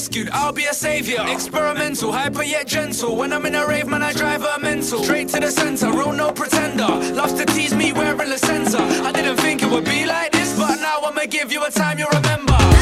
rescued, I'll be a savior. Experimental, hyper yet gentle. When I'm in a rave, man, I drive her mental. Straight to the center, rule no pretender. Loves to tease me wearing a sensor. I didn't think it would be like this, but now I'ma give you a time you remember.